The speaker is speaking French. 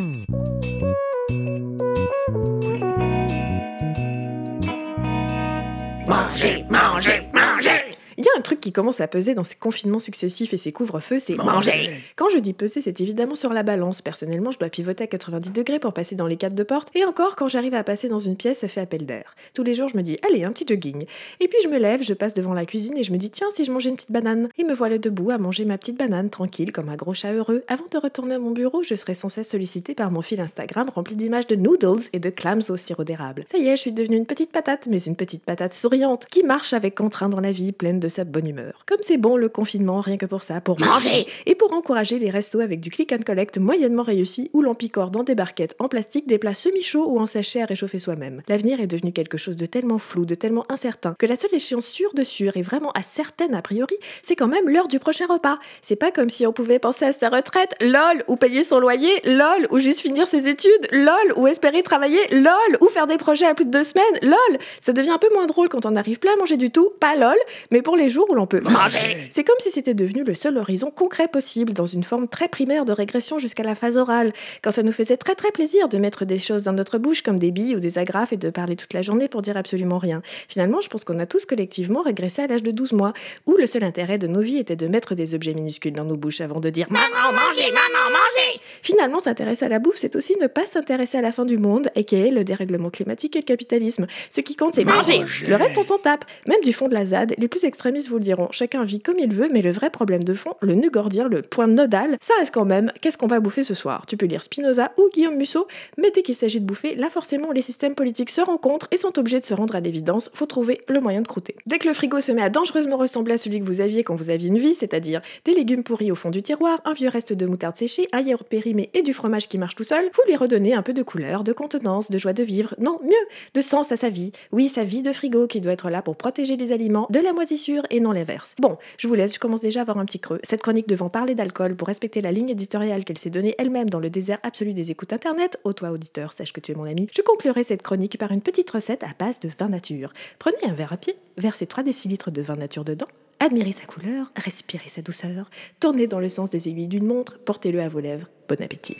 Manger, manger, truc qui commence à peser dans ces confinements successifs et ces couvre-feux, c'est manger. Quand je dis peser, c'est évidemment sur la balance. Personnellement, je dois pivoter à 90 degrés pour passer dans les cadres de porte. Et encore, quand j'arrive à passer dans une pièce, ça fait appel d'air. Tous les jours, je me dis, allez, un petit jogging. Et puis je me lève, je passe devant la cuisine et je me dis, tiens, si je mangeais une petite banane. Et me voilà debout à manger ma petite banane, tranquille, comme un gros chat heureux. Avant de retourner à mon bureau, je serai sans cesse sollicité par mon fil Instagram rempli d'images de noodles et de clams au sirop d'érable. Ça y est, je suis devenue une petite patate, mais une petite patate souriante, qui marche avec entrain dans la vie, pleine de sa bonne humeur. Comme c'est bon le confinement, rien que pour ça, pour manger et pour encourager les restos avec du click and collect moyennement réussi où l'on picore dans des barquettes en plastique des plats semi-chauds ou en sachet à réchauffer soi-même. L'avenir est devenu quelque chose de tellement flou, de tellement incertain que la seule échéance sûre de sûr et vraiment à certaine a priori, c'est quand même l'heure du prochain repas. C'est pas comme si on pouvait penser à sa retraite, lol, ou payer son loyer, lol, ou juste finir ses études, lol, ou espérer travailler, lol, ou faire des projets à plus de deux semaines, lol. Ça devient un peu moins drôle quand on n'arrive plus à manger du tout, pas lol, mais pour les jours où l'on peut c'est comme si c'était devenu le seul horizon concret possible, dans une forme très primaire de régression jusqu'à la phase orale, quand ça nous faisait très très plaisir de mettre des choses dans notre bouche comme des billes ou des agrafes et de parler toute la journée pour dire absolument rien. Finalement, je pense qu'on a tous collectivement régressé à l'âge de 12 mois, où le seul intérêt de nos vies était de mettre des objets minuscules dans nos bouches avant de dire Maman, mangez, maman, mangez Finalement, s'intéresser à la bouffe, c'est aussi ne pas s'intéresser à la fin du monde, et qui est le dérèglement climatique et le capitalisme. Ce qui compte, c'est manger. Le reste, on s'en tape. Même du fond de la ZAD, les plus extrémistes vous diront. Chacun vit comme il veut, mais le vrai problème de fond, le nœud gordien, le point nodal, ça reste quand même qu'est-ce qu'on va bouffer ce soir? Tu peux lire Spinoza ou Guillaume Musso, mais dès qu'il s'agit de bouffer, là forcément les systèmes politiques se rencontrent et sont obligés de se rendre à l'évidence, faut trouver le moyen de croûter. Dès que le frigo se met à dangereusement ressembler à celui que vous aviez quand vous aviez une vie, c'est-à-dire des légumes pourris au fond du tiroir, un vieux reste de moutarde séchée, un yaourt périmé et du fromage qui marche tout seul, vous lui redonnez un peu de couleur, de contenance, de joie de vivre, non, mieux, de sens à sa vie. Oui, sa vie de frigo qui doit être là pour protéger les aliments de la moisissure et non l'inverse. Bon, je vous laisse, je commence déjà à avoir un petit creux. Cette chronique devant parler d'alcool pour respecter la ligne éditoriale qu'elle s'est donnée elle-même dans le désert absolu des écoutes internet, ô toi auditeur, sache que tu es mon ami, je conclurai cette chronique par une petite recette à base de vin nature. Prenez un verre à pied, versez 3 décilitres de vin nature dedans, admirez sa couleur, respirez sa douceur, tournez dans le sens des aiguilles d'une montre, portez-le à vos lèvres. Bon appétit.